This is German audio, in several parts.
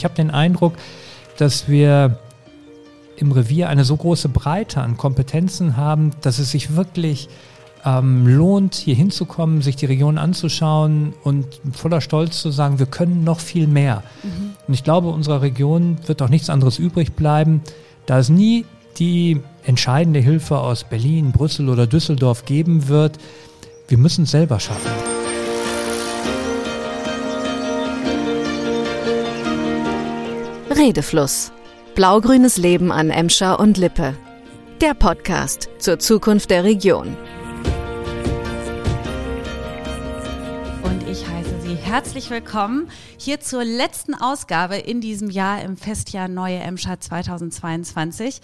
Ich habe den Eindruck, dass wir im Revier eine so große Breite an Kompetenzen haben, dass es sich wirklich ähm, lohnt, hier hinzukommen, sich die Region anzuschauen und voller Stolz zu sagen, wir können noch viel mehr. Mhm. Und ich glaube, unserer Region wird auch nichts anderes übrig bleiben, da es nie die entscheidende Hilfe aus Berlin, Brüssel oder Düsseldorf geben wird. Wir müssen es selber schaffen. Redefluss. Blaugrünes Leben an Emscher und Lippe. Der Podcast zur Zukunft der Region. herzlich willkommen hier zur letzten Ausgabe in diesem Jahr im Festjahr Neue Emscher 2022.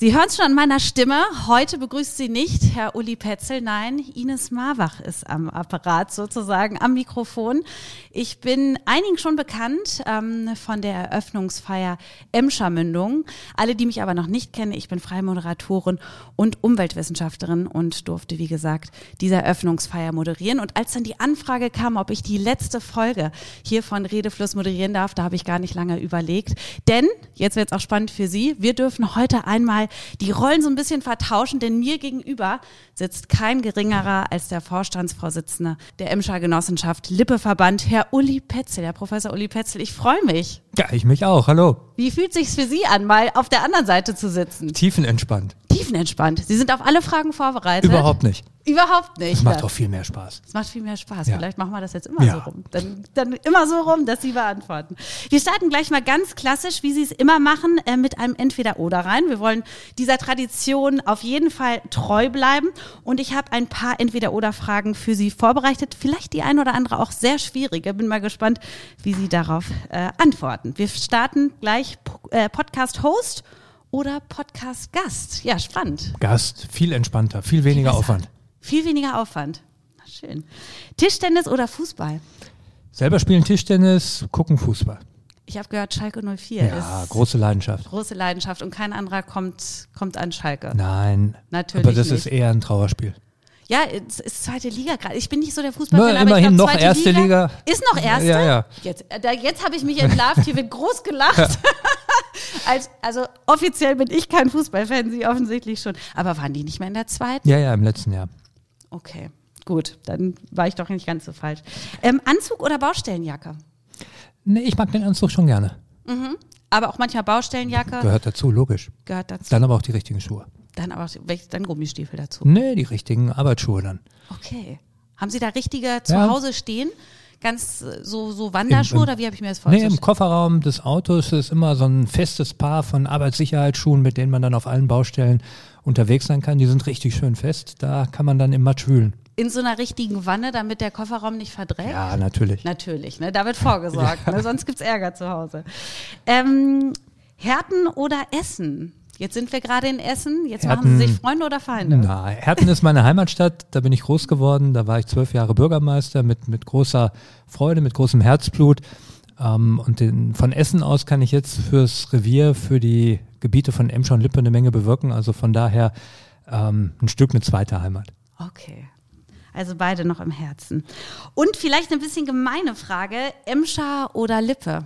Sie hören es schon an meiner Stimme. Heute begrüßt Sie nicht Herr Uli Petzel, nein, Ines Marwach ist am Apparat sozusagen, am Mikrofon. Ich bin einigen schon bekannt ähm, von der Eröffnungsfeier Emscher Mündung. Alle, die mich aber noch nicht kennen, ich bin freie Moderatorin und Umweltwissenschaftlerin und durfte, wie gesagt, diese Eröffnungsfeier moderieren. Und als dann die Anfrage kam, ob ich die letzte Folge hier von Redefluss moderieren darf, da habe ich gar nicht lange überlegt. Denn, jetzt wird es auch spannend für Sie, wir dürfen heute einmal die Rollen so ein bisschen vertauschen, denn mir gegenüber sitzt kein geringerer als der Vorstandsvorsitzende der Emscher Genossenschaft Lippeverband, Herr Uli Petzel, Herr Professor Uli Petzel. Ich freue mich. Ja, ich mich auch. Hallo. Wie fühlt sich's für Sie an, mal auf der anderen Seite zu sitzen? Tiefenentspannt. Tiefenentspannt. Sie sind auf alle Fragen vorbereitet. Überhaupt nicht. Überhaupt nicht. Es macht doch viel mehr Spaß. Es macht viel mehr Spaß. Ja. Vielleicht machen wir das jetzt immer ja. so rum. Dann, dann immer so rum, dass Sie beantworten. Wir starten gleich mal ganz klassisch, wie Sie es immer machen, äh, mit einem Entweder-Oder rein. Wir wollen dieser Tradition auf jeden Fall treu bleiben. Und ich habe ein paar Entweder-Oder-Fragen für Sie vorbereitet. Vielleicht die ein oder andere auch sehr schwierige. Bin mal gespannt, wie Sie darauf äh, antworten. Wir starten gleich äh, Podcast-Host oder Podcast-Gast. Ja, spannend. Gast, viel entspannter, viel weniger viel Aufwand. Viel weniger Aufwand. Schön. Tischtennis oder Fußball? Selber spielen Tischtennis, gucken Fußball. Ich habe gehört, Schalke 04 ja, ist große Leidenschaft. Große Leidenschaft und kein anderer kommt, kommt an Schalke. Nein, natürlich. Aber das nicht. ist eher ein Trauerspiel. Ja, es ist zweite Liga gerade. Ich bin nicht so der Fußballfan, aber immerhin ich glaub, noch erste Liga, Liga, Ist noch erste? Ja, ja. Jetzt, äh, jetzt habe ich mich entlarvt, hier wird groß gelacht. Als, also offiziell bin ich kein Fußballfan, Sie offensichtlich schon. Aber waren die nicht mehr in der zweiten? Ja, ja, im letzten Jahr. Okay, gut, dann war ich doch nicht ganz so falsch. Ähm, Anzug oder Baustellenjacke? Nee, ich mag den Anzug schon gerne. Mhm. Aber auch manchmal Baustellenjacke. Gehört dazu, logisch. Gehört dazu. Dann aber auch die richtigen Schuhe. Dann aber dann Gummistiefel dazu. Nee, die richtigen Arbeitsschuhe dann. Okay. Haben Sie da richtige zu ja. Hause stehen? Ganz äh, so, so Wanderschuhe Im, oder wie habe ich mir das vorgestellt? Nee, im Kofferraum des Autos ist immer so ein festes Paar von Arbeitssicherheitsschuhen, mit denen man dann auf allen Baustellen unterwegs sein kann. Die sind richtig schön fest. Da kann man dann im Matsch wühlen. In so einer richtigen Wanne, damit der Kofferraum nicht verdreckt? Ja, natürlich. Natürlich, ne? da wird vorgesorgt. ja. ne? Sonst gibt's Ärger zu Hause. Ähm, Härten oder Essen? Jetzt sind wir gerade in Essen. Jetzt Herten, machen Sie sich Freunde oder Feinde? Na, Herten ist meine Heimatstadt. Da bin ich groß geworden. Da war ich zwölf Jahre Bürgermeister mit, mit großer Freude, mit großem Herzblut. Ähm, und den, von Essen aus kann ich jetzt fürs Revier, für die Gebiete von Emscher und Lippe eine Menge bewirken. Also von daher ähm, ein Stück eine zweite Heimat. Okay. Also beide noch im Herzen. Und vielleicht eine bisschen gemeine Frage: Emscher oder Lippe?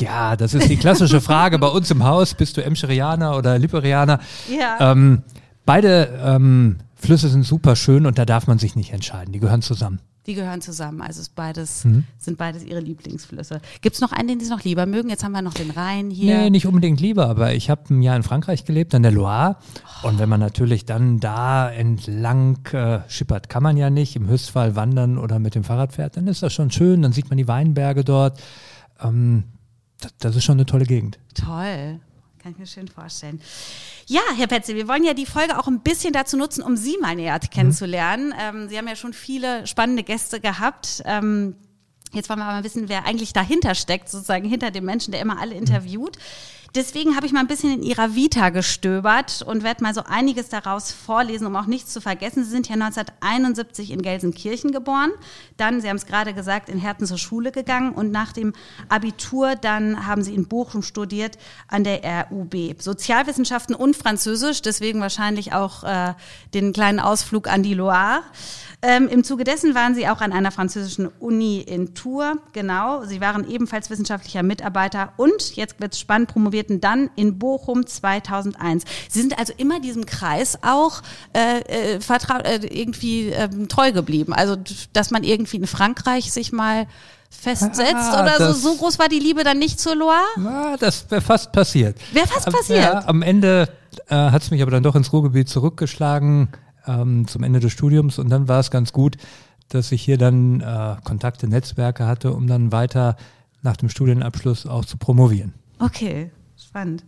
Ja, das ist die klassische Frage bei uns im Haus. Bist du Emscherianer oder Lipperianer? Ja. Ähm, beide ähm, Flüsse sind super schön und da darf man sich nicht entscheiden. Die gehören zusammen. Die gehören zusammen. Also ist beides, mhm. sind beides ihre Lieblingsflüsse. Gibt es noch einen, den Sie noch lieber mögen? Jetzt haben wir noch den Rhein hier. Nee, nicht unbedingt lieber, aber ich habe ein Jahr in Frankreich gelebt, an der Loire. Oh. Und wenn man natürlich dann da entlang äh, schippert, kann man ja nicht, im Höchstfall wandern oder mit dem Fahrrad fährt, dann ist das schon schön. Dann sieht man die Weinberge dort. Ähm, das, ist schon eine tolle Gegend. Toll. Kann ich mir schön vorstellen. Ja, Herr Petzel, wir wollen ja die Folge auch ein bisschen dazu nutzen, um Sie mal näher kennenzulernen. Mhm. Ähm, Sie haben ja schon viele spannende Gäste gehabt. Ähm, jetzt wollen wir mal wissen, wer eigentlich dahinter steckt, sozusagen hinter dem Menschen, der immer alle interviewt. Deswegen habe ich mal ein bisschen in Ihrer Vita gestöbert und werde mal so einiges daraus vorlesen, um auch nichts zu vergessen. Sie sind ja 1971 in Gelsenkirchen geboren, dann, Sie haben es gerade gesagt, in Herten zur Schule gegangen und nach dem Abitur dann haben Sie in Bochum studiert an der RUB. Sozialwissenschaften und Französisch, deswegen wahrscheinlich auch äh, den kleinen Ausflug an die Loire. Ähm, Im Zuge dessen waren Sie auch an einer französischen Uni in Tours, genau. Sie waren ebenfalls wissenschaftlicher Mitarbeiter und, jetzt wird es spannend, promovierten dann in Bochum 2001. Sie sind also immer diesem Kreis auch äh, äh, vertraut, äh, irgendwie äh, treu geblieben. Also, dass man irgendwie in Frankreich sich mal festsetzt Ah, oder so. das- So groß war die Liebe dann nicht zur Loire? Na, das wäre fast passiert. Wäre fast Am- passiert. Ja, am Ende äh, hat es mich aber dann doch ins Ruhrgebiet zurückgeschlagen ähm, zum Ende des Studiums und dann war es ganz gut, dass ich hier dann äh, Kontakte, Netzwerke hatte, um dann weiter nach dem Studienabschluss auch zu promovieren. Okay, spannend.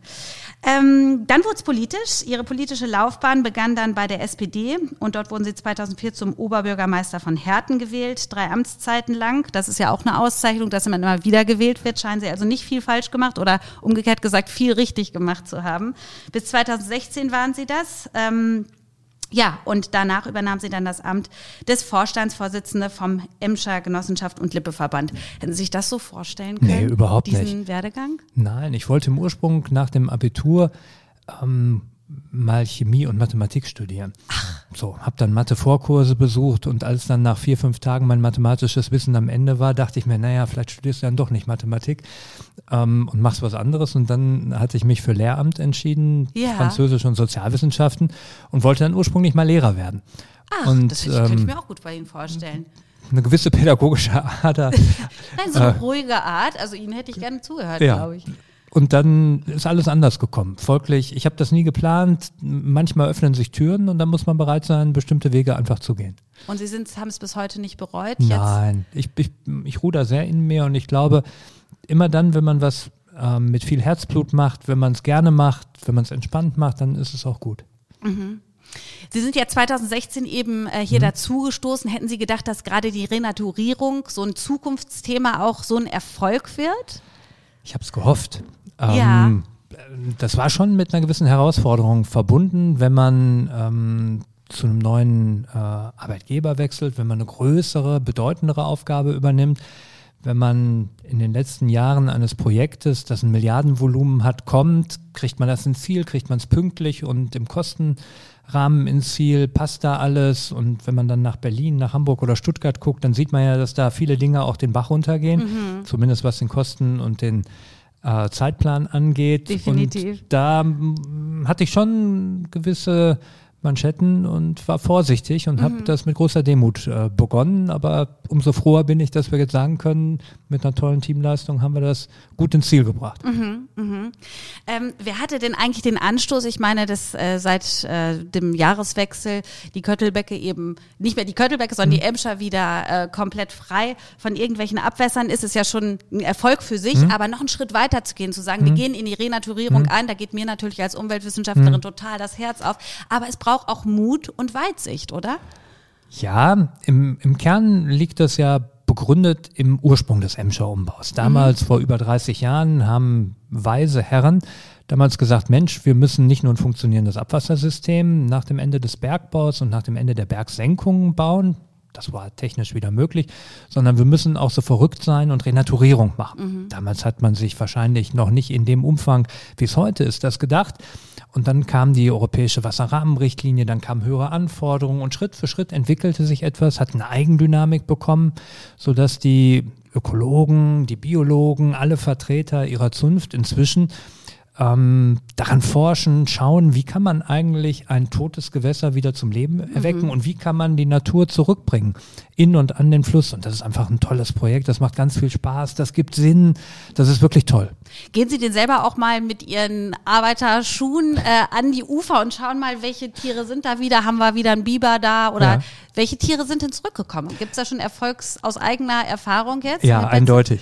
Ähm, dann wurde es politisch. Ihre politische Laufbahn begann dann bei der SPD und dort wurden Sie 2004 zum Oberbürgermeister von Herten gewählt, drei Amtszeiten lang. Das ist ja auch eine Auszeichnung, dass man immer wieder gewählt wird. Scheinen Sie also nicht viel falsch gemacht oder umgekehrt gesagt viel richtig gemacht zu haben. Bis 2016 waren Sie das. Ähm, ja, und danach übernahm sie dann das Amt des Vorstandsvorsitzenden vom Emscher Genossenschaft und Lippeverband. Hätten Sie sich das so vorstellen können? Nee, überhaupt diesen nicht. Werdegang? Nein, ich wollte im Ursprung nach dem Abitur ähm, mal Chemie und Mathematik studieren. So, habe dann Mathe-Vorkurse besucht und als dann nach vier, fünf Tagen mein mathematisches Wissen am Ende war, dachte ich mir, naja, vielleicht studierst du dann doch nicht Mathematik ähm, und machst was anderes. Und dann hatte ich mich für Lehramt entschieden, Ja. Französisch und Sozialwissenschaften und wollte dann ursprünglich mal Lehrer werden. Ach, Und, das könnte ich ähm, mir auch gut bei Ihnen vorstellen. Eine gewisse pädagogische Ader. Nein, so eine ruhige Art. Also Ihnen hätte ich gerne zugehört, Äh. Ja. glaube ich. Und dann ist alles anders gekommen. Folglich, ich habe das nie geplant. Manchmal öffnen sich Türen und dann muss man bereit sein, bestimmte Wege einfach zu gehen. Und Sie haben es bis heute nicht bereut? Nein, ich, ich, ich ruhe da sehr in mir und ich glaube, immer dann, wenn man was ähm, mit viel Herzblut macht, wenn man es gerne macht, wenn man es entspannt macht, dann ist es auch gut. Sie sind ja 2016 eben äh, Mhm. hier dazugestoßen. Hätten Sie gedacht, dass gerade die Renaturierung, so ein Zukunftsthema, auch so ein Erfolg wird? Ich habe es gehofft. Ja. Ähm, das war schon mit einer gewissen Herausforderung verbunden, wenn man ähm, zu einem neuen äh, Arbeitgeber wechselt, wenn man eine größere, bedeutendere Aufgabe übernimmt, wenn man in den letzten Jahren eines Projektes, das ein Milliardenvolumen hat, kommt, kriegt man das ins Ziel, kriegt man es pünktlich und im Kostenrahmen ins Ziel, passt da alles. Und wenn man dann nach Berlin, nach Hamburg oder Stuttgart guckt, dann sieht man ja, dass da viele Dinge auch den Bach runtergehen, zumindest was den Kosten und den Zeitplan angeht. Definitiv. Und da hatte ich schon gewisse Manschetten und war vorsichtig und Mhm. habe das mit großer Demut äh, begonnen. Aber umso froher bin ich, dass wir jetzt sagen können, mit einer tollen Teamleistung haben wir das gut ins Ziel gebracht. Mhm. Ähm, wer hatte denn eigentlich den Anstoß? Ich meine, dass äh, seit äh, dem Jahreswechsel die Köttelbecke eben, nicht mehr die Köttelbecke, sondern die Emscher wieder äh, komplett frei von irgendwelchen Abwässern ist es ja schon ein Erfolg für sich, aber noch einen Schritt weiter zu gehen, zu sagen, wir gehen in die Renaturierung ein, da geht mir natürlich als Umweltwissenschaftlerin total das Herz auf, aber es braucht auch Mut und Weitsicht, oder? Ja, im, im Kern liegt das ja begründet im Ursprung des Emscher Umbaus. Damals, vor über 30 Jahren, haben weise Herren damals gesagt, Mensch, wir müssen nicht nur ein funktionierendes Abwassersystem nach dem Ende des Bergbaus und nach dem Ende der Bergsenkungen bauen, das war technisch wieder möglich, sondern wir müssen auch so verrückt sein und Renaturierung machen. Damals hat man sich wahrscheinlich noch nicht in dem Umfang, wie es heute ist, das gedacht. Und dann kam die europäische Wasserrahmenrichtlinie, dann kamen höhere Anforderungen und Schritt für Schritt entwickelte sich etwas, hat eine Eigendynamik bekommen, sodass die Ökologen, die Biologen, alle Vertreter ihrer Zunft inzwischen ähm, daran forschen, schauen, wie kann man eigentlich ein totes Gewässer wieder zum Leben erwecken und wie kann man die Natur zurückbringen in und an den Fluss. Und das ist einfach ein tolles Projekt, das macht ganz viel Spaß, das gibt Sinn, das ist wirklich toll. Gehen Sie denn selber auch mal mit Ihren Arbeiterschuhen äh, an die Ufer und schauen mal, welche Tiere sind da wieder? Haben wir wieder einen Biber da? Oder Ja. welche Tiere sind denn zurückgekommen? Gibt es da schon Erfolgs aus eigener Erfahrung jetzt? Ja, Herr Betz?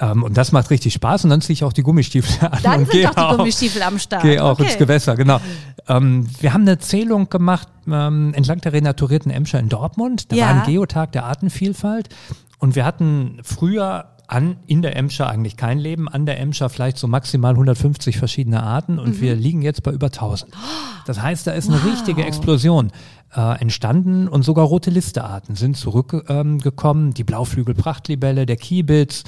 Ähm, und das macht richtig Spaß und dann ziehe ich auch die Gummistiefel an Dann sind doch die auch, Gummistiefel am Start. gehe auch Okay. ins Gewässer, genau. Ähm, wir haben eine Zählung gemacht ähm, entlang der renaturierten Emscher in Dortmund. Da Ja. war ein Geotag der Artenvielfalt und wir hatten früher an, in der Emscher eigentlich kein Leben, an der Emscher vielleicht so maximal 150 verschiedene Arten und mhm. wir liegen jetzt bei über 1000. Das heißt, da ist eine wow. richtige Explosion äh, entstanden und sogar rote Listearten sind zurückgekommen. Ähm, die Blauflügelprachtlibelle, der Kiebitz,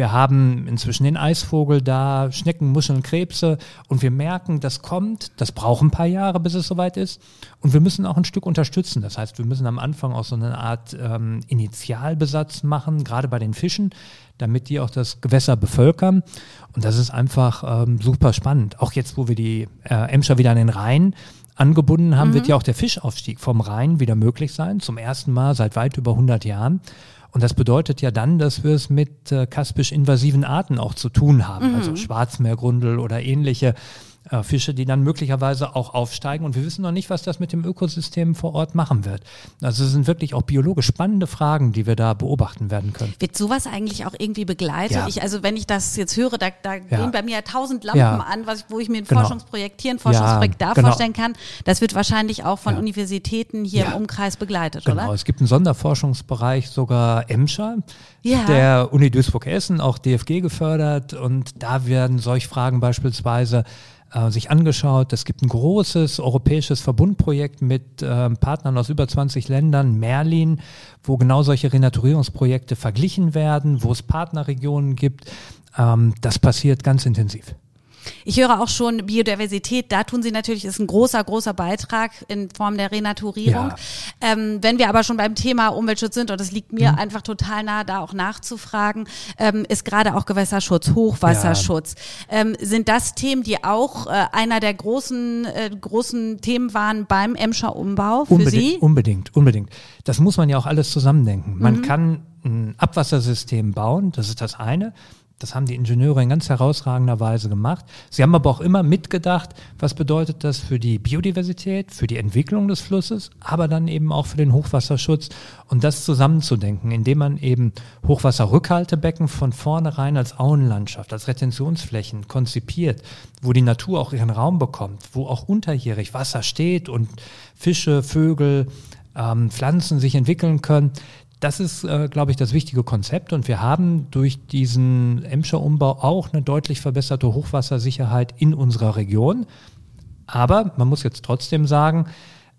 wir haben inzwischen den Eisvogel da, Schnecken, Muscheln, Krebse und wir merken, das kommt, das braucht ein paar Jahre, bis es soweit ist und wir müssen auch ein Stück unterstützen. Das heißt, wir müssen am Anfang auch so eine Art ähm, Initialbesatz machen, gerade bei den Fischen, damit die auch das Gewässer bevölkern und das ist einfach ähm, super spannend. Auch jetzt, wo wir die äh, Emscher wieder an den Rhein angebunden haben, mhm. wird ja auch der Fischaufstieg vom Rhein wieder möglich sein, zum ersten Mal seit weit über 100 Jahren. Und das bedeutet ja dann, dass wir es mit äh, kaspisch invasiven Arten auch zu tun haben, mhm. also Schwarzmeergrundel oder ähnliche äh, Fische, die dann möglicherweise auch aufsteigen. Und wir wissen noch nicht, was das mit dem Ökosystem vor Ort machen wird. Also es sind wirklich auch biologisch spannende Fragen, die wir da beobachten werden können. Wird sowas eigentlich auch irgendwie begleitet? Ja. Ich, also wenn ich das jetzt höre, da, da ja. gehen bei mir tausend Lampen ja. an, was, wo ich mir ein genau. Forschungsprojekt hier, ein Forschungsprojekt da genau. vorstellen kann. Das wird wahrscheinlich auch von Universitäten hier im Umkreis begleitet, genau. oder? Es gibt einen Sonderforschungsbereich, sogar Emscher, der Uni Duisburg-Essen, auch DFG gefördert. Und da werden solche Fragen beispielsweise äh, sich angeschaut. Es gibt ein großes europäisches Verbundprojekt mit äh, Partnern aus über 20 Ländern, Merlin, wo genau solche Renaturierungsprojekte verglichen werden, wo es Partnerregionen gibt. Ähm, das passiert ganz intensiv. Ich höre auch schon Biodiversität, da tun Sie natürlich, ist ein großer, großer Beitrag in Form der Renaturierung. Ja. Ähm, wenn wir aber schon beim Thema Umweltschutz sind, und es liegt mir mhm. einfach total nahe, da auch nachzufragen, ähm, ist gerade auch Gewässerschutz, Hochwasserschutz. Ja. Ähm, sind das Themen, die auch äh, einer der großen, äh, großen Themen waren beim Emscher Umbau für unbedingt, Sie? Unbedingt, unbedingt. Das muss man ja auch alles zusammendenken. Man mhm. kann ein Abwassersystem bauen, das ist das eine. Das haben die Ingenieure in ganz herausragender Weise gemacht. Sie haben aber auch immer mitgedacht, was bedeutet das für die Biodiversität, für die Entwicklung des Flusses, aber dann eben auch für den Hochwasserschutz und das zusammenzudenken, indem man eben Hochwasserrückhaltebecken von vornherein als Auenlandschaft, als Retentionsflächen konzipiert, wo die Natur auch ihren Raum bekommt, wo auch unterjährig Wasser steht und Fische, Vögel, ähm, Pflanzen sich entwickeln können. Das ist, äh, glaube ich, das wichtige Konzept. Und wir haben durch diesen Emscher Umbau auch eine deutlich verbesserte Hochwassersicherheit in unserer Region. Aber man muss jetzt trotzdem sagen,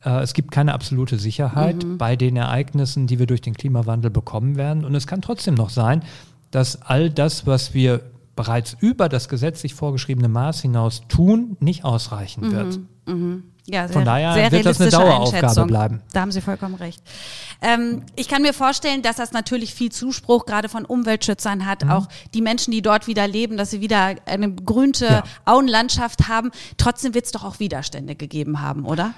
äh, es gibt keine absolute Sicherheit mhm. bei den Ereignissen, die wir durch den Klimawandel bekommen werden. Und es kann trotzdem noch sein, dass all das, was wir bereits über das gesetzlich vorgeschriebene Maß hinaus tun, nicht ausreichen mhm. wird. Mhm. Ja, sehr, Von daher sehr wird das eine Daueraufgabe bleiben. Da haben Sie vollkommen recht. Ähm, ich kann mir vorstellen, dass das natürlich viel Zuspruch gerade von Umweltschützern hat. Mhm. Auch die Menschen, die dort wieder leben, dass sie wieder eine grünte ja. Auenlandschaft haben. Trotzdem wird es doch auch Widerstände gegeben haben, oder?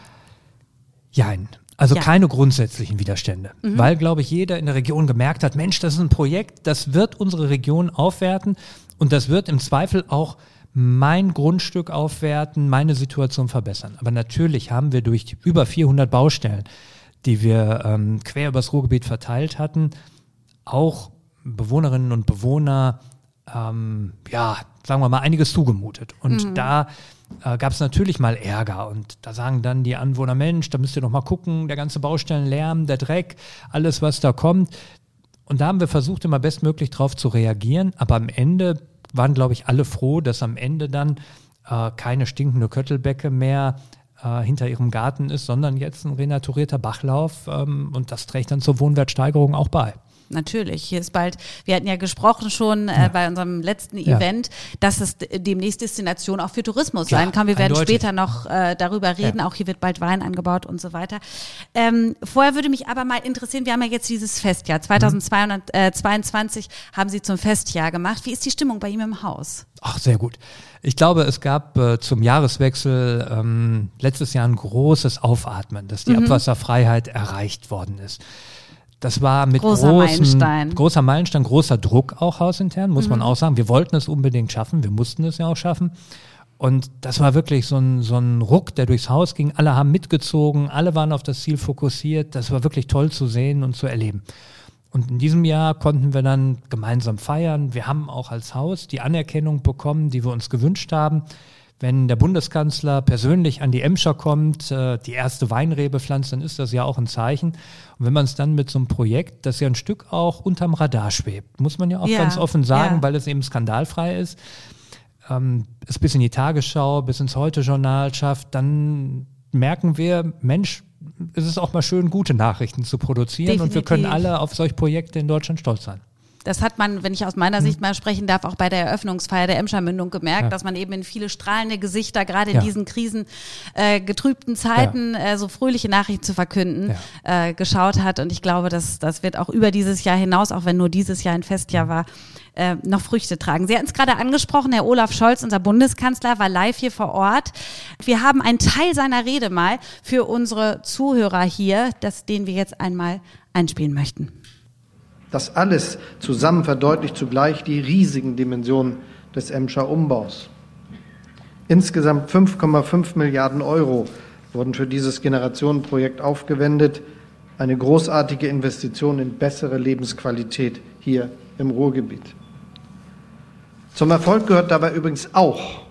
Jein. Also ja. keine grundsätzlichen Widerstände, mhm. weil, glaube ich, jeder in der Region gemerkt hat, Mensch, das ist ein Projekt, das wird unsere Region aufwerten und das wird im Zweifel auch mein Grundstück aufwerten, meine Situation verbessern. Aber natürlich haben wir durch über 400 Baustellen, die wir ähm, quer übers Ruhrgebiet verteilt hatten, auch Bewohnerinnen und Bewohner, ähm, ja, sagen wir mal, einiges zugemutet. Und mhm. da äh, gab es natürlich mal Ärger. Und da sagen dann die Anwohner, Mensch, da müsst ihr noch mal gucken, der ganze Baustellenlärm, der Dreck, alles, was da kommt. Und da haben wir versucht, immer bestmöglich drauf zu reagieren. Aber am Ende waren, glaube ich, alle froh, dass am Ende dann äh, keine stinkende Köttelbecke mehr äh, hinter ihrem Garten ist, sondern jetzt ein renaturierter Bachlauf ähm, und das trägt dann zur Wohnwertsteigerung auch bei natürlich. Hier ist bald, wir hatten ja gesprochen schon äh, ja. bei unserem letzten ja. Event, dass es demnächst Destination auch für Tourismus Klar, sein kann. Wir werden später noch äh, darüber reden. Ja. Auch hier wird bald Wein angebaut und so weiter. Ähm, vorher würde mich aber mal interessieren, wir haben ja jetzt dieses Festjahr. 2022 mhm. haben Sie zum Festjahr gemacht. Wie ist die Stimmung bei ihm im Haus? Ach, sehr gut. Ich glaube, es gab äh, zum Jahreswechsel ähm, letztes Jahr ein großes Aufatmen, dass die mhm. Abwasserfreiheit erreicht worden ist. Das war mit großer großen, Meilenstein. großer Meilenstein, großer Druck auch hausintern, muss mhm. man auch sagen. Wir wollten es unbedingt schaffen, wir mussten es ja auch schaffen. Und das war wirklich so ein, so ein Ruck, der durchs Haus ging. Alle haben mitgezogen, alle waren auf das Ziel fokussiert. Das war wirklich toll zu sehen und zu erleben. Und in diesem Jahr konnten wir dann gemeinsam feiern. Wir haben auch als Haus die Anerkennung bekommen, die wir uns gewünscht haben. Wenn der Bundeskanzler persönlich an die Emscher kommt, äh, die erste Weinrebe pflanzt, dann ist das ja auch ein Zeichen. Und wenn man es dann mit so einem Projekt, das ja ein Stück auch unterm Radar schwebt, muss man ja auch ja, ganz offen sagen, ja. weil es eben skandalfrei ist, ähm, es bis in die Tagesschau, bis ins Heute-Journal schafft, dann merken wir, Mensch, es ist auch mal schön, gute Nachrichten zu produzieren Definitiv. und wir können alle auf solche Projekte in Deutschland stolz sein. Das hat man, wenn ich aus meiner hm. Sicht mal sprechen darf, auch bei der Eröffnungsfeier der Emscher Mündung gemerkt, ja. dass man eben in viele strahlende Gesichter, gerade in ja. diesen krisengetrübten äh, Zeiten, ja. äh, so fröhliche Nachrichten zu verkünden, äh, geschaut hat. Und ich glaube, dass das wird auch über dieses Jahr hinaus, auch wenn nur dieses Jahr ein Festjahr war, äh, noch Früchte tragen. Sie hatten es gerade angesprochen, Herr Olaf Scholz, unser Bundeskanzler, war live hier vor Ort. Wir haben einen Teil seiner Rede mal für unsere Zuhörer hier, das, den wir jetzt einmal einspielen möchten. Das alles zusammen verdeutlicht zugleich die riesigen Dimensionen des Emscher Umbaus. Insgesamt 5,5 Milliarden Euro wurden für dieses Generationenprojekt aufgewendet. Eine großartige Investition in bessere Lebensqualität hier im Ruhrgebiet. Zum Erfolg gehört dabei übrigens auch,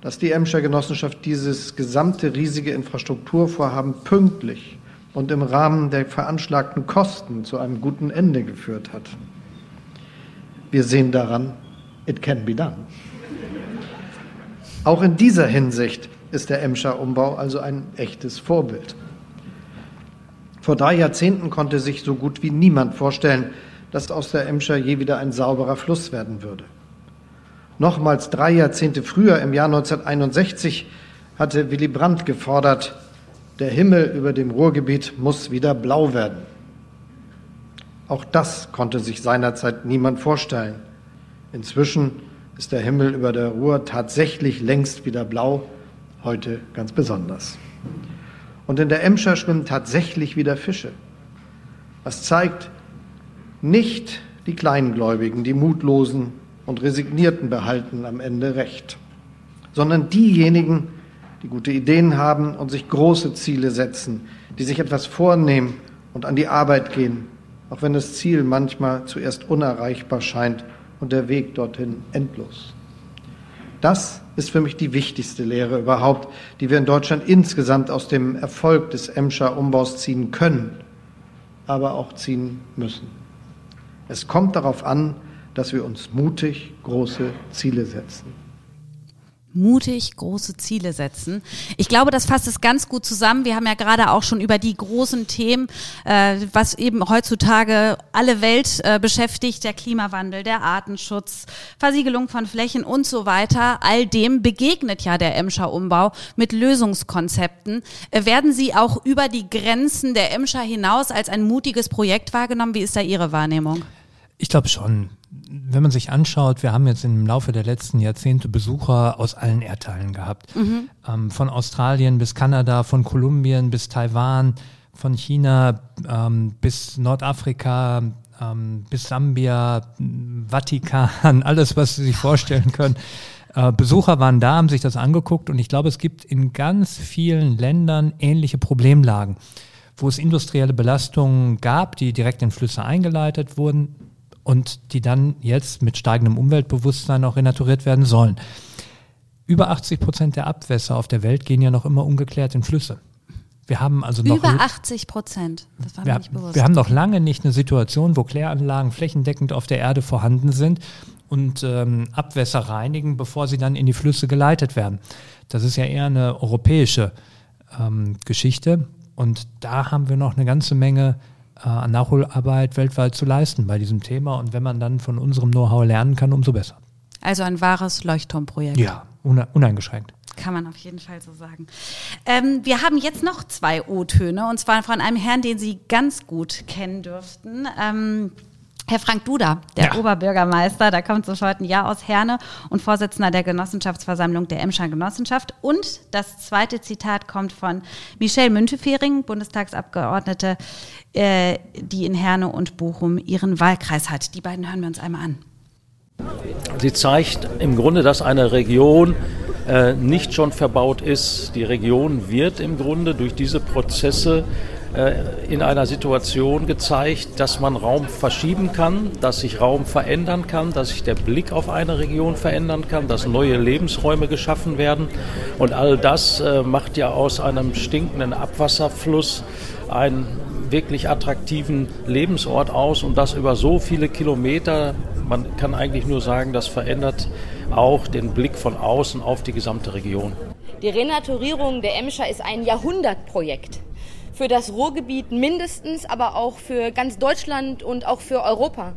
dass die Emscher Genossenschaft dieses gesamte riesige Infrastrukturvorhaben pünktlich und im Rahmen der veranschlagten Kosten zu einem guten Ende geführt hat. Wir sehen daran, it can be done. Auch in dieser Hinsicht ist der Emscher Umbau also ein echtes Vorbild. Vor drei Jahrzehnten konnte sich so gut wie niemand vorstellen, dass aus der Emscher je wieder ein sauberer Fluss werden würde. Nochmals drei Jahrzehnte früher, im Jahr 1961, hatte Willy Brandt gefordert, der Himmel über dem Ruhrgebiet muss wieder blau werden. Auch das konnte sich seinerzeit niemand vorstellen. Inzwischen ist der Himmel über der Ruhr tatsächlich längst wieder blau, heute ganz besonders. Und in der Emscher schwimmen tatsächlich wieder Fische. Was zeigt, nicht die Kleingläubigen, die Mutlosen und Resignierten behalten am Ende Recht, sondern diejenigen, die gute Ideen haben und sich große Ziele setzen, die sich etwas vornehmen und an die Arbeit gehen, auch wenn das Ziel manchmal zuerst unerreichbar scheint und der Weg dorthin endlos. Das ist für mich die wichtigste Lehre überhaupt, die wir in Deutschland insgesamt aus dem Erfolg des Emscher Umbaus ziehen können, aber auch ziehen müssen. Es kommt darauf an, dass wir uns mutig große Ziele setzen mutig große Ziele setzen. Ich glaube, das fasst es ganz gut zusammen. Wir haben ja gerade auch schon über die großen Themen, äh, was eben heutzutage alle Welt äh, beschäftigt, der Klimawandel, der Artenschutz, Versiegelung von Flächen und so weiter. All dem begegnet ja der Emscher Umbau mit Lösungskonzepten. Äh, werden Sie auch über die Grenzen der Emscher hinaus als ein mutiges Projekt wahrgenommen? Wie ist da Ihre Wahrnehmung? Ich glaube schon wenn man sich anschaut, wir haben jetzt im Laufe der letzten Jahrzehnte Besucher aus allen Erdteilen gehabt. Mhm. Ähm, von Australien bis Kanada, von Kolumbien bis Taiwan, von China ähm, bis Nordafrika, ähm, bis Sambia, Vatikan, alles, was Sie sich vorstellen können. Äh, Besucher waren da, haben sich das angeguckt und ich glaube, es gibt in ganz vielen Ländern ähnliche Problemlagen, wo es industrielle Belastungen gab, die direkt in Flüsse eingeleitet wurden und die dann jetzt mit steigendem Umweltbewusstsein auch renaturiert werden sollen. Über 80 Prozent der Abwässer auf der Welt gehen ja noch immer ungeklärt in Flüsse. Wir haben also noch über 80 Prozent. Das war wir, mir nicht bewusst. Wir haben noch lange nicht eine Situation, wo Kläranlagen flächendeckend auf der Erde vorhanden sind und ähm, Abwässer reinigen, bevor sie dann in die Flüsse geleitet werden. Das ist ja eher eine europäische ähm, Geschichte und da haben wir noch eine ganze Menge äh, Nachholarbeit weltweit zu leisten bei diesem Thema. Und wenn man dann von unserem Know-how lernen kann, umso besser. Also ein wahres Leuchtturmprojekt. Ja, uneingeschränkt. Kann man auf jeden Fall so sagen. Ähm, wir haben jetzt noch zwei O-Töne und zwar von einem Herrn, den Sie ganz gut kennen dürften. Ähm, Herr Frank Duda, der ja. Oberbürgermeister, da kommt sofort ein Jahr aus Herne und Vorsitzender der Genossenschaftsversammlung der Emscher Genossenschaft. Und das zweite Zitat kommt von Michelle Müntefering, Bundestagsabgeordnete, äh, die in Herne und Bochum ihren Wahlkreis hat. Die beiden hören wir uns einmal an. Sie zeigt im Grunde, dass eine Region äh, nicht schon verbaut ist. Die Region wird im Grunde durch diese Prozesse in einer Situation gezeigt, dass man Raum verschieben kann, dass sich Raum verändern kann, dass sich der Blick auf eine Region verändern kann, dass neue Lebensräume geschaffen werden. Und all das äh, macht ja aus einem stinkenden Abwasserfluss einen wirklich attraktiven Lebensort aus und das über so viele Kilometer. Man kann eigentlich nur sagen, das verändert auch den Blick von außen auf die gesamte Region. Die Renaturierung der Emscher ist ein Jahrhundertprojekt. Für das Ruhrgebiet mindestens, aber auch für ganz Deutschland und auch für Europa.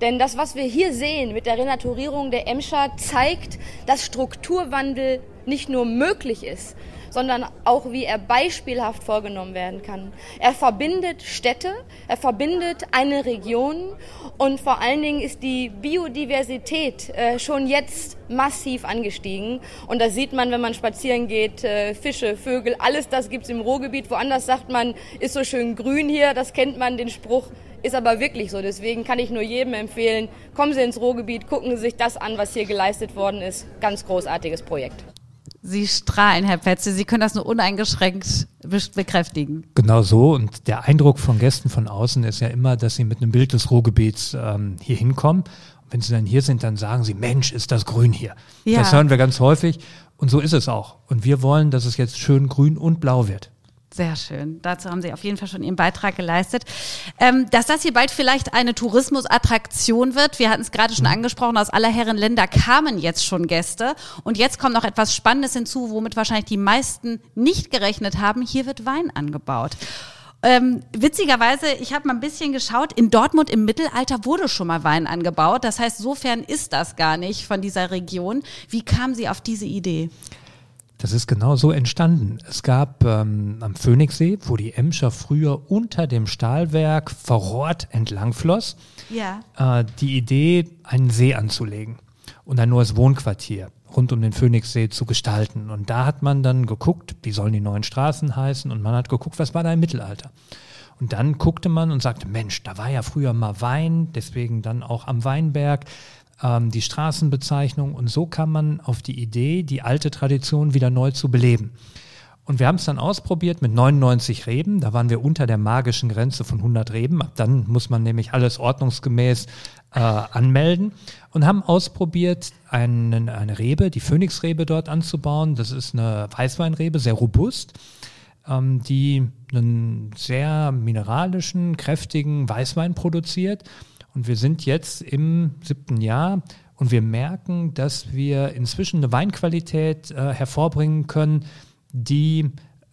Denn das, was wir hier sehen mit der Renaturierung der Emscher, zeigt, dass Strukturwandel nicht nur möglich ist, sondern auch wie er beispielhaft vorgenommen werden kann. Er verbindet Städte, er verbindet eine Region und vor allen Dingen ist die Biodiversität äh, schon jetzt massiv angestiegen. Und das sieht man, wenn man spazieren geht, äh, Fische, Vögel, alles das gibt's im Ruhrgebiet. Woanders sagt man, ist so schön grün hier, das kennt man, den Spruch. Ist aber wirklich so. Deswegen kann ich nur jedem empfehlen, kommen Sie ins Ruhrgebiet, gucken Sie sich das an, was hier geleistet worden ist. Ganz großartiges Projekt. Sie strahlen, Herr Petze. Sie können das nur uneingeschränkt bekräftigen. Genau so. Und der Eindruck von Gästen von außen ist ja immer, dass sie mit einem Bild des Ruhrgebiets ähm, hier hinkommen. Und wenn sie dann hier sind, dann sagen sie, Mensch, ist das grün hier. Ja. Das hören wir ganz häufig. Und so ist es auch. Und wir wollen, dass es jetzt schön grün und blau wird. Sehr schön. Dazu haben Sie auf jeden Fall schon Ihren Beitrag geleistet. Ähm, dass das hier bald vielleicht eine Tourismusattraktion wird, wir hatten es gerade schon mhm. angesprochen, aus aller Herren Länder kamen jetzt schon Gäste. Und jetzt kommt noch etwas Spannendes hinzu, womit wahrscheinlich die meisten nicht gerechnet haben. Hier wird Wein angebaut. Ähm, witzigerweise, ich habe mal ein bisschen geschaut, in Dortmund im Mittelalter wurde schon mal Wein angebaut. Das heißt, sofern ist das gar nicht von dieser Region. Wie kam Sie auf diese Idee? Das ist genau so entstanden. Es gab ähm, am Phoenixsee, wo die Emscher früher unter dem Stahlwerk verrohrt entlangfloss, ja. äh, die Idee, einen See anzulegen und ein neues Wohnquartier rund um den Phoenixsee zu gestalten. Und da hat man dann geguckt, wie sollen die neuen Straßen heißen und man hat geguckt, was war da im Mittelalter. Und dann guckte man und sagte, Mensch, da war ja früher mal Wein, deswegen dann auch am Weinberg ähm, die Straßenbezeichnung und so kam man auf die Idee, die alte Tradition wieder neu zu beleben. Und wir haben es dann ausprobiert mit 99 Reben. Da waren wir unter der magischen Grenze von 100 Reben. Ab dann muss man nämlich alles ordnungsgemäß äh, anmelden. Und haben ausprobiert, einen, eine Rebe, die Phönixrebe dort anzubauen. Das ist eine Weißweinrebe, sehr robust, ähm, die einen sehr mineralischen, kräftigen Weißwein produziert. Und wir sind jetzt im siebten Jahr und wir merken, dass wir inzwischen eine Weinqualität äh, hervorbringen können, die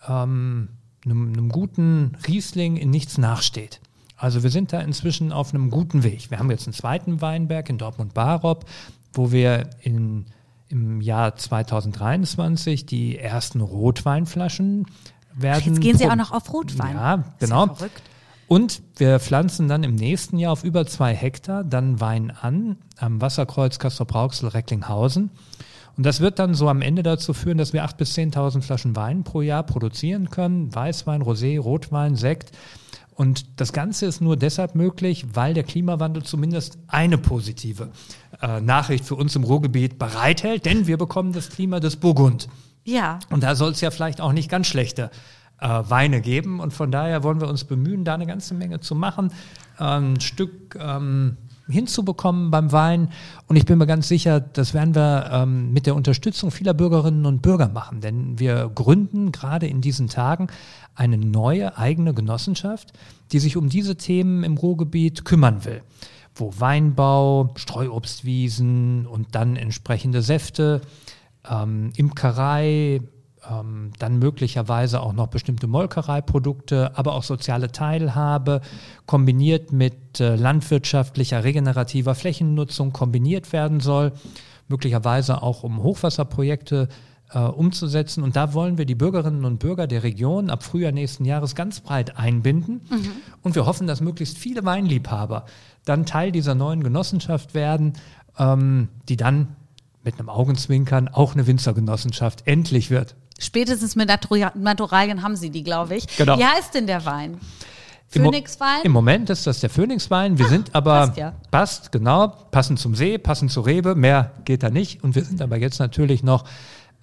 ähm, einem, einem guten Riesling in nichts nachsteht. Also wir sind da inzwischen auf einem guten Weg. Wir haben jetzt einen zweiten Weinberg in Dortmund-Barop, wo wir in, im Jahr 2023 die ersten Rotweinflaschen werden. Ach, jetzt gehen Sie auch noch auf Rotwein. Ja, genau. Ja und wir pflanzen dann im nächsten Jahr auf über zwei Hektar dann Wein an am Wasserkreuz Castrop-Rauxel Recklinghausen. Und das wird dann so am Ende dazu führen, dass wir acht bis zehntausend Flaschen Wein pro Jahr produzieren können. Weißwein, Rosé, Rotwein, Sekt. Und das Ganze ist nur deshalb möglich, weil der Klimawandel zumindest eine positive äh, Nachricht für uns im Ruhrgebiet bereithält, denn wir bekommen das Klima des Burgund. Ja. Und da soll es ja vielleicht auch nicht ganz schlechte äh, Weine geben. Und von daher wollen wir uns bemühen, da eine ganze Menge zu machen, ein Stück ähm, hinzubekommen beim Wein. Und ich bin mir ganz sicher, das werden wir ähm, mit der Unterstützung vieler Bürgerinnen und Bürger machen. Denn wir gründen gerade in diesen Tagen eine neue eigene Genossenschaft, die sich um diese Themen im Ruhrgebiet kümmern will. Wo Weinbau, Streuobstwiesen und dann entsprechende Säfte, ähm, Imkerei, ähm, dann möglicherweise auch noch bestimmte Molkereiprodukte, aber auch soziale Teilhabe, kombiniert mit äh, landwirtschaftlicher, regenerativer Flächennutzung kombiniert werden soll, möglicherweise auch um Hochwasserprojekte äh, umzusetzen. Und da wollen wir die Bürgerinnen und Bürger der Region ab Frühjahr nächsten Jahres ganz breit einbinden. Mhm. Und wir hoffen, dass möglichst viele Weinliebhaber dann Teil dieser neuen Genossenschaft werden, ähm, die dann mit einem Augenzwinkern auch eine Winzergenossenschaft endlich wird. Spätestens mit Naturalien haben sie die, glaube ich. Genau. Wie heißt denn der Wein? Phoenixwein? Im, Im Moment ist das der Phoenixwein. Wir Ach, sind aber, passt, ja. passt, genau, passend zum See, passend zur Rebe, mehr geht da nicht. Und wir sind aber jetzt natürlich noch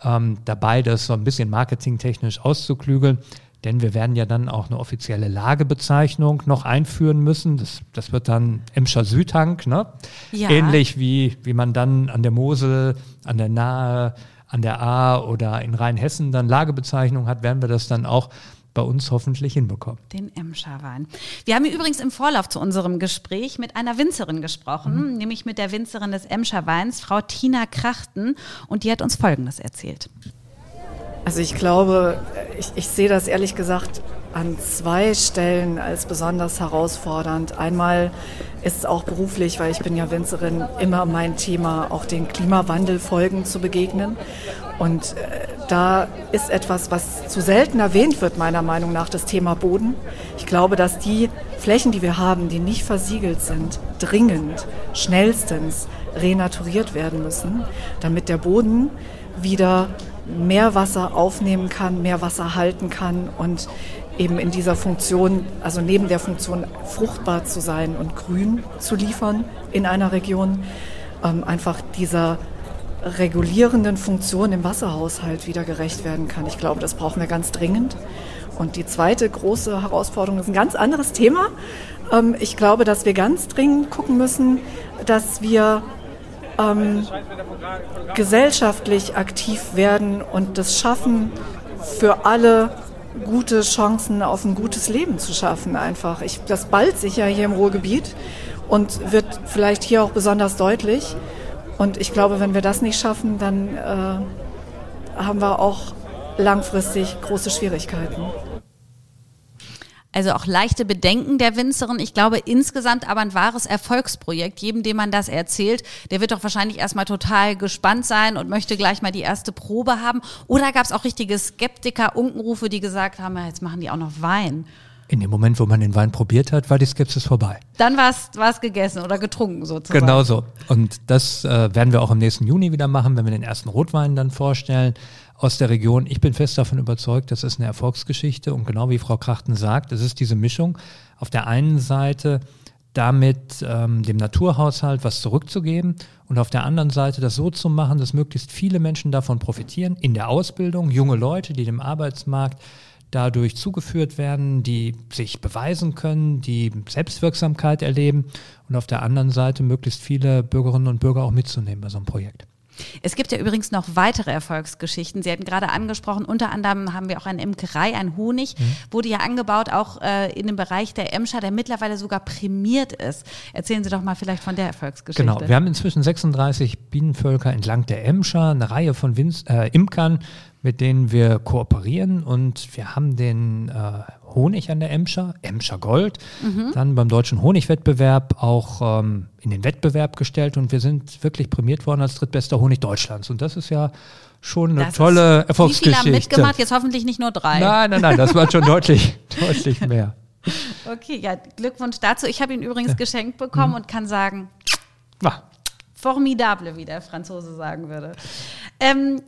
ähm, dabei, das so ein bisschen marketingtechnisch auszuklügeln. denn wir werden ja dann auch eine offizielle Lagebezeichnung noch einführen müssen. Das, das wird dann Emscher Südhang, ne? Ja. Ähnlich wie, wie man dann an der Mosel, an der Nahe, an der A oder in Rheinhessen dann Lagebezeichnung hat, werden wir das dann auch bei uns hoffentlich hinbekommen. Den Emscher Wein. Wir haben übrigens im Vorlauf zu unserem Gespräch mit einer Winzerin gesprochen, mhm. nämlich mit der Winzerin des Emscher Weins, Frau Tina Krachten, und die hat uns Folgendes erzählt. Also ich glaube, ich, ich sehe das ehrlich gesagt an zwei Stellen als besonders herausfordernd. Einmal ist es auch beruflich, weil ich bin ja Winzerin, immer mein Thema, auch den Klimawandelfolgen zu begegnen. Und äh, da ist etwas, was zu selten erwähnt wird, meiner Meinung nach, das Thema Boden. Ich glaube, dass die Flächen, die wir haben, die nicht versiegelt sind, dringend, schnellstens renaturiert werden müssen, damit der Boden wieder mehr Wasser aufnehmen kann, mehr Wasser halten kann und eben in dieser Funktion, also neben der Funktion fruchtbar zu sein und grün zu liefern in einer Region, ähm, einfach dieser regulierenden Funktion im Wasserhaushalt wieder gerecht werden kann. Ich glaube, das brauchen wir ganz dringend. Und die zweite große Herausforderung ist ein ganz anderes Thema. Ähm, ich glaube, dass wir ganz dringend gucken müssen, dass wir ähm, gesellschaftlich aktiv werden und das schaffen, für alle gute Chancen auf ein gutes Leben zu schaffen einfach. Ich, das ballt sich ja hier im Ruhrgebiet und wird vielleicht hier auch besonders deutlich. Und ich glaube, wenn wir das nicht schaffen, dann äh, haben wir auch langfristig große Schwierigkeiten. Also auch leichte Bedenken der Winzerin. Ich glaube insgesamt aber ein wahres Erfolgsprojekt. Jedem, dem man das erzählt, der wird doch wahrscheinlich erstmal total gespannt sein und möchte gleich mal die erste Probe haben. Oder gab es auch richtige Skeptiker, Unkenrufe, die gesagt haben, ja, jetzt machen die auch noch Wein. In dem Moment, wo man den Wein probiert hat, war die Skepsis vorbei. Dann war es gegessen oder getrunken sozusagen. Genau so. Und das äh, werden wir auch im nächsten Juni wieder machen, wenn wir den ersten Rotwein dann vorstellen aus der Region. Ich bin fest davon überzeugt, das ist eine Erfolgsgeschichte und genau wie Frau Krachten sagt, es ist diese Mischung. Auf der einen Seite damit ähm, dem Naturhaushalt was zurückzugeben und auf der anderen Seite das so zu machen, dass möglichst viele Menschen davon profitieren, in der Ausbildung, junge Leute, die dem Arbeitsmarkt dadurch zugeführt werden, die sich beweisen können, die Selbstwirksamkeit erleben und auf der anderen Seite möglichst viele Bürgerinnen und Bürger auch mitzunehmen bei so einem Projekt. Es gibt ja übrigens noch weitere Erfolgsgeschichten. Sie hatten gerade angesprochen, unter anderem haben wir auch eine Imkerei, ein Honig, mhm. wurde ja angebaut, auch äh, in dem Bereich der Emscher, der mittlerweile sogar prämiert ist. Erzählen Sie doch mal vielleicht von der Erfolgsgeschichte. Genau, wir haben inzwischen 36 Bienenvölker entlang der Emscher, eine Reihe von Winz äh, Imkern, mit denen wir kooperieren und wir haben den äh, Honig an der Emscher, Emscher Gold, mhm. dann beim deutschen Honigwettbewerb auch ähm, in den Wettbewerb gestellt und wir sind wirklich prämiert worden als drittbester Honig Deutschlands und das ist ja schon eine das tolle ist, Erfolgsgeschichte. Wie viele haben mitgemacht? Jetzt hoffentlich nicht nur drei. Nein, nein, nein, das war schon deutlich, deutlich mehr. Okay, ja, Glückwunsch dazu. Ich habe ihn übrigens ja. geschenkt bekommen mhm. und kann sagen, ah. formidable, wie der Franzose sagen würde. Ähm,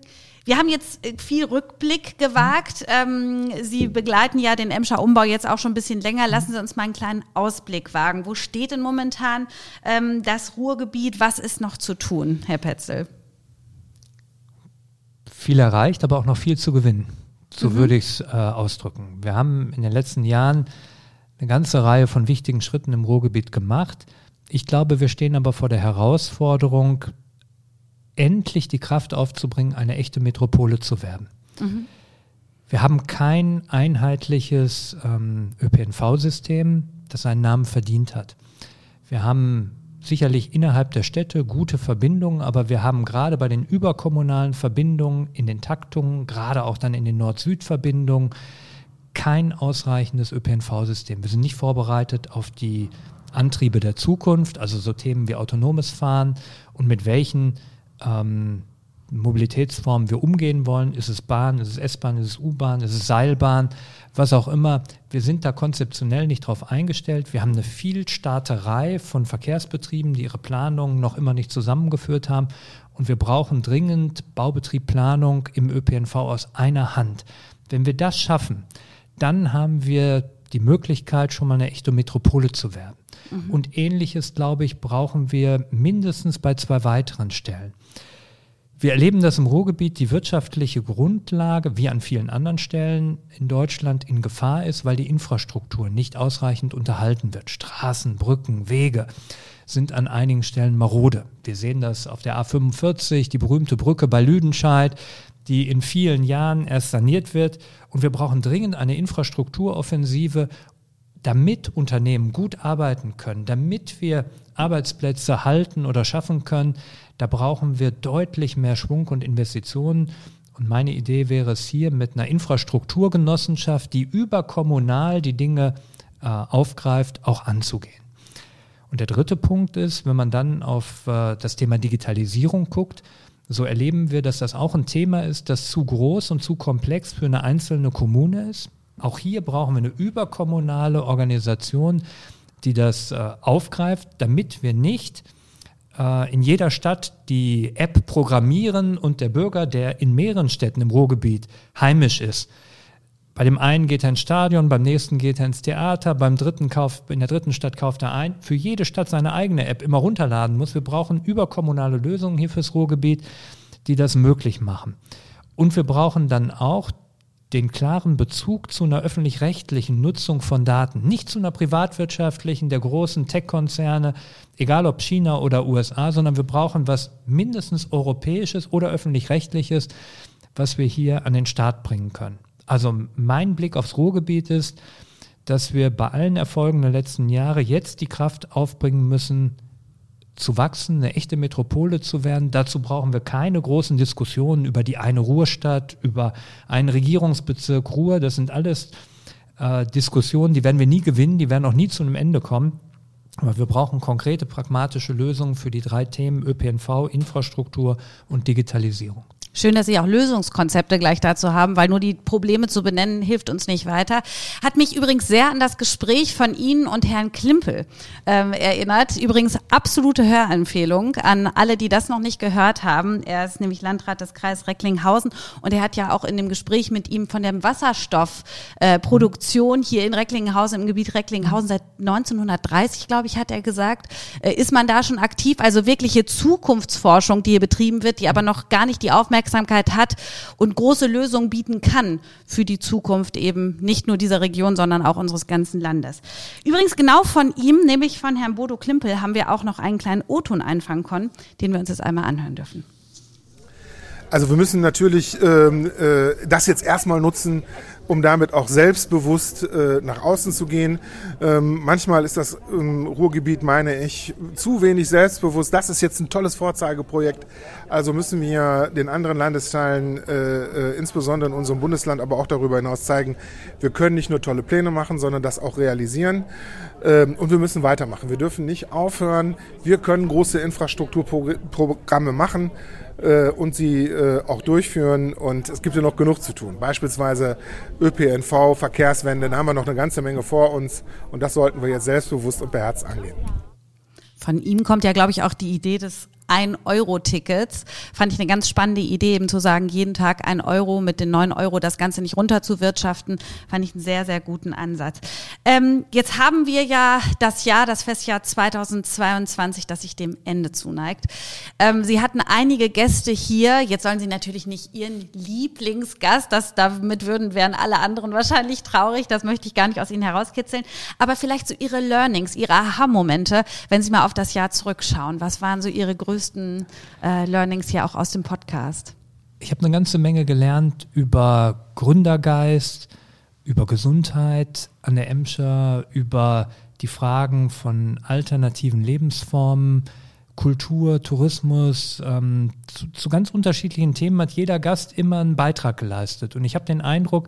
wir haben jetzt äh, viel Rückblick gewagt. Ähm, Sie begleiten ja den Emscher Umbau jetzt auch schon ein bisschen länger. Lassen Sie uns mal einen kleinen Ausblick wagen. Wo steht denn momentan ähm, das Ruhrgebiet? Was ist noch zu tun, Herr Petzel? Viel erreicht, aber auch noch viel zu gewinnen. So mhm. würde ich es äh, ausdrücken. Wir haben in den letzten Jahren eine ganze Reihe von wichtigen Schritten im Ruhrgebiet gemacht. Ich glaube, wir stehen aber vor der Herausforderung, endlich die Kraft aufzubringen, eine echte Metropole zu werden. Mhm. Wir haben kein einheitliches ähm, ÖPNV-System, das seinen Namen verdient hat. Wir haben sicherlich innerhalb der Städte gute Verbindungen, aber wir haben gerade bei den überkommunalen Verbindungen in den Taktungen, gerade auch dann in den Nord-Süd-Verbindungen, kein ausreichendes ÖPNV-System. Wir sind nicht vorbereitet auf die Antriebe der Zukunft, also so Themen wie autonomes Fahren und mit welchen ähm, Mobilitätsformen wir umgehen wollen. Ist es Bahn, ist es S-Bahn, ist es U-Bahn, ist es Seilbahn, was auch immer. Wir sind da konzeptionell nicht drauf eingestellt. Wir haben eine Vielstarterei von Verkehrsbetrieben, die ihre Planungen noch immer nicht zusammengeführt haben. Und wir brauchen dringend Baubetrieb, Planung im ÖPNV aus einer Hand. Wenn wir das schaffen, dann haben wir die Möglichkeit, schon mal eine echte Metropole zu werden. Mhm. Und ähnliches, glaube ich, brauchen wir mindestens bei zwei weiteren Stellen. Wir erleben, dass im Ruhrgebiet die wirtschaftliche Grundlage, wie an vielen anderen Stellen in Deutschland, in Gefahr ist, weil die Infrastruktur nicht ausreichend unterhalten wird. Straßen, Brücken, Wege sind an einigen Stellen marode. Wir sehen das auf der A45, die berühmte Brücke bei Lüdenscheid, die in vielen Jahren erst saniert wird. Und wir brauchen dringend eine Infrastrukturoffensive, damit Unternehmen gut arbeiten können, damit wir Arbeitsplätze halten oder schaffen können, da brauchen wir deutlich mehr Schwung und Investitionen. Und meine Idee wäre es hier mit einer Infrastrukturgenossenschaft, die überkommunal die Dinge äh, aufgreift, auch anzugehen. Und der dritte Punkt ist, wenn man dann auf äh, das Thema Digitalisierung guckt, so erleben wir, dass das auch ein Thema ist, das zu groß und zu komplex für eine einzelne Kommune ist. Auch hier brauchen wir eine überkommunale Organisation, die das äh, aufgreift, damit wir nicht äh, in jeder Stadt die App programmieren und der Bürger, der in mehreren Städten im Ruhrgebiet heimisch ist, bei dem einen geht er ins Stadion, beim nächsten geht er ins Theater, beim dritten kauft, in der dritten Stadt kauft er ein, für jede Stadt seine eigene App immer runterladen muss. Wir brauchen überkommunale Lösungen hier fürs Ruhrgebiet, die das möglich machen. Und wir brauchen dann auch den klaren Bezug zu einer öffentlich-rechtlichen Nutzung von Daten, nicht zu einer privatwirtschaftlichen der großen Tech-Konzerne, egal ob China oder USA, sondern wir brauchen was mindestens europäisches oder öffentlich-rechtliches, was wir hier an den Start bringen können. Also mein Blick aufs Ruhrgebiet ist, dass wir bei allen Erfolgen der letzten Jahre jetzt die Kraft aufbringen müssen, zu wachsen, eine echte Metropole zu werden. Dazu brauchen wir keine großen Diskussionen über die eine Ruhrstadt, über einen Regierungsbezirk Ruhr. Das sind alles äh, Diskussionen, die werden wir nie gewinnen, die werden auch nie zu einem Ende kommen. Aber wir brauchen konkrete, pragmatische Lösungen für die drei Themen ÖPNV, Infrastruktur und Digitalisierung. Schön, dass Sie auch Lösungskonzepte gleich dazu haben, weil nur die Probleme zu benennen hilft uns nicht weiter. Hat mich übrigens sehr an das Gespräch von Ihnen und Herrn Klimpel ähm, erinnert. Übrigens absolute Hörempfehlung an alle, die das noch nicht gehört haben. Er ist nämlich Landrat des Kreises Recklinghausen und er hat ja auch in dem Gespräch mit ihm von der Wasserstoffproduktion äh, hier in Recklinghausen, im Gebiet Recklinghausen seit 1930, glaube ich, hat er gesagt, äh, ist man da schon aktiv. Also wirkliche Zukunftsforschung, die hier betrieben wird, die aber noch gar nicht die Aufmerksamkeit Aufmerksamkeit hat und große Lösungen bieten kann für die Zukunft eben nicht nur dieser Region, sondern auch unseres ganzen Landes. Übrigens genau von ihm, nämlich von Herrn Bodo Klimpel, haben wir auch noch einen kleinen O-Ton einfangen können, den wir uns jetzt einmal anhören dürfen. Also wir müssen natürlich ähm, äh, das jetzt erstmal nutzen, um damit auch selbstbewusst äh, nach außen zu gehen. Ähm, manchmal ist das im Ruhrgebiet, meine ich, zu wenig selbstbewusst. Das ist jetzt ein tolles Vorzeigeprojekt. Also müssen wir den anderen Landesteilen, äh, äh, insbesondere in unserem Bundesland, aber auch darüber hinaus zeigen, wir können nicht nur tolle Pläne machen, sondern das auch realisieren. Ähm, und wir müssen weitermachen. Wir dürfen nicht aufhören. Wir können große Infrastrukturprogramme machen äh, und sie äh, auch durchführen. Und es gibt ja noch genug zu tun. Beispielsweise ÖPNV, Verkehrswende, da haben wir noch eine ganze Menge vor uns. Und das sollten wir jetzt selbstbewusst und beherzt angehen. Von ihm kommt ja, glaube ich, auch die Idee des 1-Euro-Tickets. Fand ich eine ganz spannende Idee, eben zu sagen, jeden Tag ein Euro mit den 9 Euro das Ganze nicht runter zu wirtschaften. Fand ich einen sehr, sehr guten Ansatz. Ähm, jetzt haben wir ja das Jahr, das Festjahr 2022, das sich dem Ende zuneigt. Ähm, Sie hatten einige Gäste hier. Jetzt sollen Sie natürlich nicht Ihren Lieblingsgast, das, damit würden, wären alle anderen wahrscheinlich traurig. Das möchte ich gar nicht aus Ihnen herauskitzeln. Aber vielleicht so Ihre Learnings, Ihre Aha-Momente, wenn Sie mal auf das Jahr zurückschauen. Was waren so Ihre größten größten äh, Learnings hier auch aus dem Podcast? Ich habe eine ganze Menge gelernt über Gründergeist, über Gesundheit an der Emscher, über die Fragen von alternativen Lebensformen, Kultur, Tourismus, ähm, zu, zu, ganz unterschiedlichen Themen hat jeder Gast immer einen Beitrag geleistet. Und ich habe den Eindruck,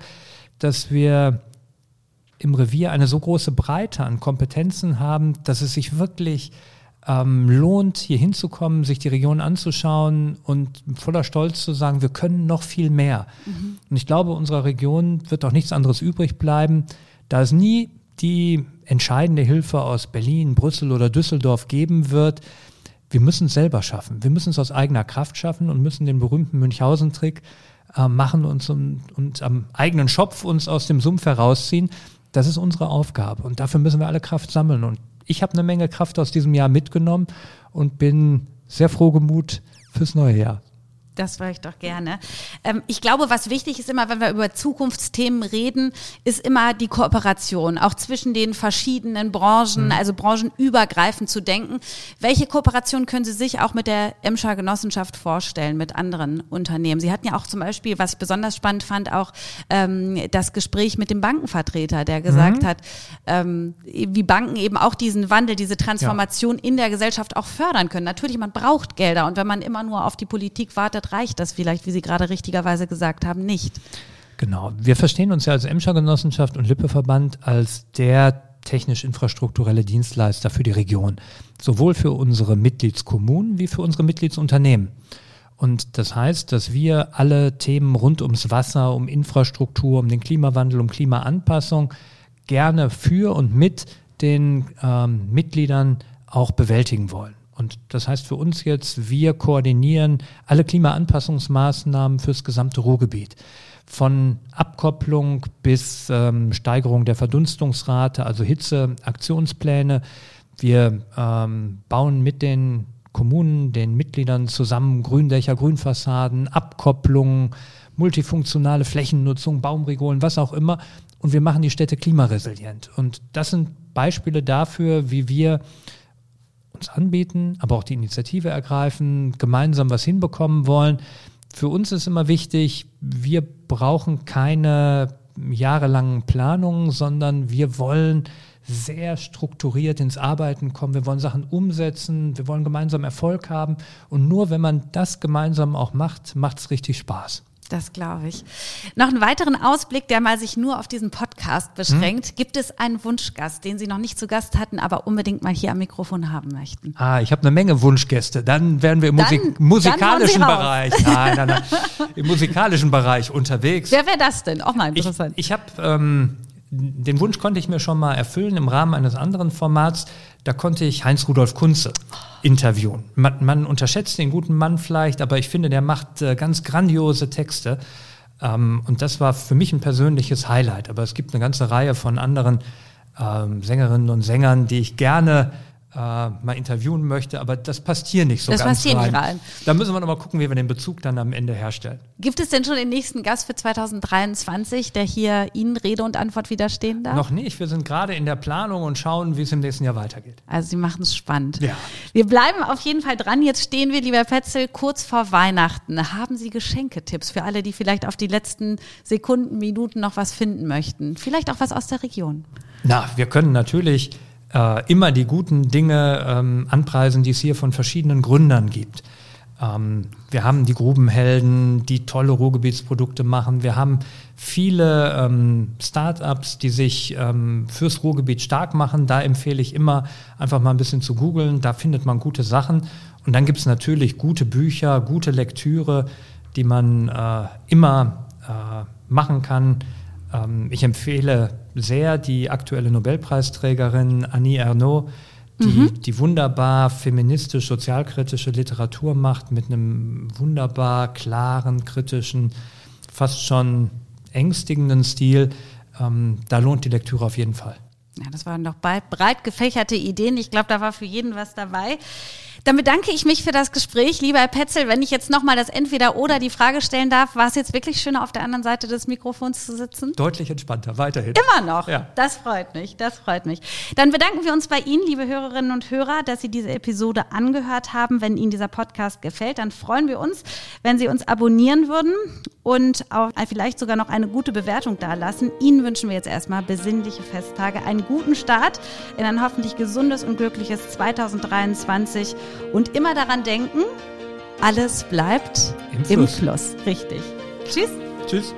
dass wir im Revier eine so große Breite an Kompetenzen haben, dass es sich wirklich ähm, lohnt, hier hinzukommen, sich die Region anzuschauen und voller Stolz zu sagen, wir können noch viel mehr. Mhm. Und ich glaube, unserer Region wird auch nichts anderes übrig bleiben, da es nie die entscheidende Hilfe aus Berlin, Brüssel oder Düsseldorf geben wird. Wir müssen es selber schaffen. Wir müssen es aus eigener Kraft schaffen und müssen den berühmten Münchhausen-Trick äh, machen und, und, und am eigenen Schopf uns aus dem Sumpf herausziehen. Das ist unsere Aufgabe und dafür müssen wir alle Kraft sammeln. Und ich habe eine Menge Kraft aus diesem Jahr mitgenommen und bin sehr froh gemut fürs neue Jahr. Das höre ich doch gerne. Ähm, ich glaube, was wichtig ist immer, wenn wir über Zukunftsthemen reden, ist immer die Kooperation, auch zwischen den verschiedenen Branchen, mhm. also branchenübergreifend zu denken. Welche Kooperation können Sie sich auch mit der Emscher Genossenschaft vorstellen, mit anderen Unternehmen? Sie hatten ja auch zum Beispiel, was ich besonders spannend fand, auch ähm, das Gespräch mit dem Bankenvertreter, der gesagt mhm. hat, ähm, wie Banken eben auch diesen Wandel, diese Transformation ja. in der Gesellschaft auch fördern können. Natürlich, man braucht Gelder und wenn man immer nur auf die Politik wartet, reicht das vielleicht, wie Sie gerade richtigerweise gesagt haben, nicht. Genau. Wir verstehen uns ja als Emscher Genossenschaft und Lippeverband als der technisch-infrastrukturelle Dienstleister für die Region. Sowohl für unsere Mitgliedskommunen wie für unsere Mitgliedsunternehmen. Und das heißt, dass wir alle Themen rund ums Wasser, um Infrastruktur, um den Klimawandel, um Klimaanpassung gerne für und mit den ähm, Mitgliedern auch bewältigen wollen. Und das heißt für uns jetzt, wir koordinieren alle Klimaanpassungsmaßnahmen fürs gesamte Ruhrgebiet. Von Abkopplung bis ähm, Steigerung der Verdunstungsrate, also Hitzeaktionspläne. Wir ähm, bauen mit den Kommunen, den Mitgliedern zusammen Gründächer, Grünfassaden, Abkopplung, multifunktionale Flächennutzung, Baumregolen, was auch immer. Und wir machen die Städte klimaresilient. Und das sind Beispiele dafür, wie wir uns anbieten, aber auch die Initiative ergreifen, gemeinsam was hinbekommen wollen. Für uns ist immer wichtig, wir brauchen keine jahrelangen Planungen, sondern wir wollen sehr strukturiert ins Arbeiten kommen. Wir wollen Sachen umsetzen, wir wollen gemeinsam Erfolg haben. Und nur wenn man das gemeinsam auch macht, macht es richtig Spaß. Das glaube ich. Noch einen weiteren Ausblick, der mal sich nur auf diesen Podcast beschränkt. Hm? Gibt es einen Wunschgast, den Sie noch nicht zu Gast hatten, aber unbedingt mal hier am Mikrofon haben möchten? Ah, ich habe eine Menge Wunschgäste. Dann wären wir im Musik dann, musikalischen dann Bereich. Nein, nein, nein, Im musikalischen Bereich unterwegs. Wer wäre das denn? Auch mal interessant. Ich, ich habe ähm, den Wunsch konnte ich mir schon mal erfüllen im Rahmen eines anderen Formats. Da konnte ich Heinz-Rudolf Kunze interviewen. Man, man, unterschätzt den guten Mann vielleicht, aber ich finde, der macht äh, ganz grandiose Texte. Ähm, und das war für mich ein persönliches Highlight. Aber es gibt eine ganze Reihe von anderen ähm, Sängerinnen und Sängern, die ich gerne äh, mal interviewen möchte, aber das passt hier nicht so das ganz passt hier rein. Nicht rein. Da müssen wir noch mal gucken, wie wir den Bezug dann am Ende herstellen. Gibt es denn schon den nächsten Gast für 2023, der hier Ihnen Rede und Antwort widerstehen darf? Noch nicht. Wir sind gerade in der Planung und schauen, wie es im nächsten Jahr weitergeht. Also Sie machen es spannend. Ja. Wir bleiben auf jeden Fall dran. Jetzt stehen wir, lieber Petzel, kurz vor Weihnachten. Haben Sie Geschenketipps für alle, die vielleicht auf die letzten Sekunden, Minuten noch was finden möchten? Vielleicht auch was aus der Region? Na, wir können natürlich äh, immer die guten Dinge ähm, anpreisen, die es hier von verschiedenen Gründern gibt. Ähm, wir haben die Grubenhelden, die tolle Ruhrgebietsprodukte machen. Wir haben viele ähm, Start-ups, die sich ähm, fürs Ruhrgebiet stark machen. Da empfehle ich immer, einfach mal ein bisschen zu googeln. Da findet man gute Sachen. Und dann gibt es natürlich gute Bücher, gute Lektüre, die man äh, immer äh, machen kann. Ähm, ich empfehle sehr die aktuelle Nobelpreisträgerin Annie Ernaux, die, mhm. die wunderbar feministisch, sozialkritische Literatur macht mit einem wunderbar klaren, kritischen, fast schon ängstigenden Stil. Ähm, da lohnt die Lektüre auf jeden Fall. Ja, das waren doch breit gefächerte Ideen. Ich glaube, da war für jeden was dabei. Dann bedanke ich mich für das Gespräch. Lieber Herr Petzel, wenn ich jetzt nochmal das Entweder-Oder die Frage stellen darf, war es jetzt wirklich schöner, auf der anderen Seite des Mikrofons zu sitzen? Deutlich entspannter, weiterhin. Immer noch. Ja. Das freut mich, das freut mich. Dann bedanken wir uns bei Ihnen, liebe Hörerinnen und Hörer, dass Sie diese Episode angehört haben. Wenn Ihnen dieser Podcast gefällt, dann freuen wir uns, wenn Sie uns abonnieren würden und auch vielleicht sogar noch eine gute Bewertung dalassen. Ihnen wünschen wir jetzt erstmal besinnliche Festtage, einen guten Start in ein hoffentlich gesundes und glückliches 2023 und immer daran denken, alles bleibt im Fluss. Im Fluss. Richtig. Tschüss. Tschüss.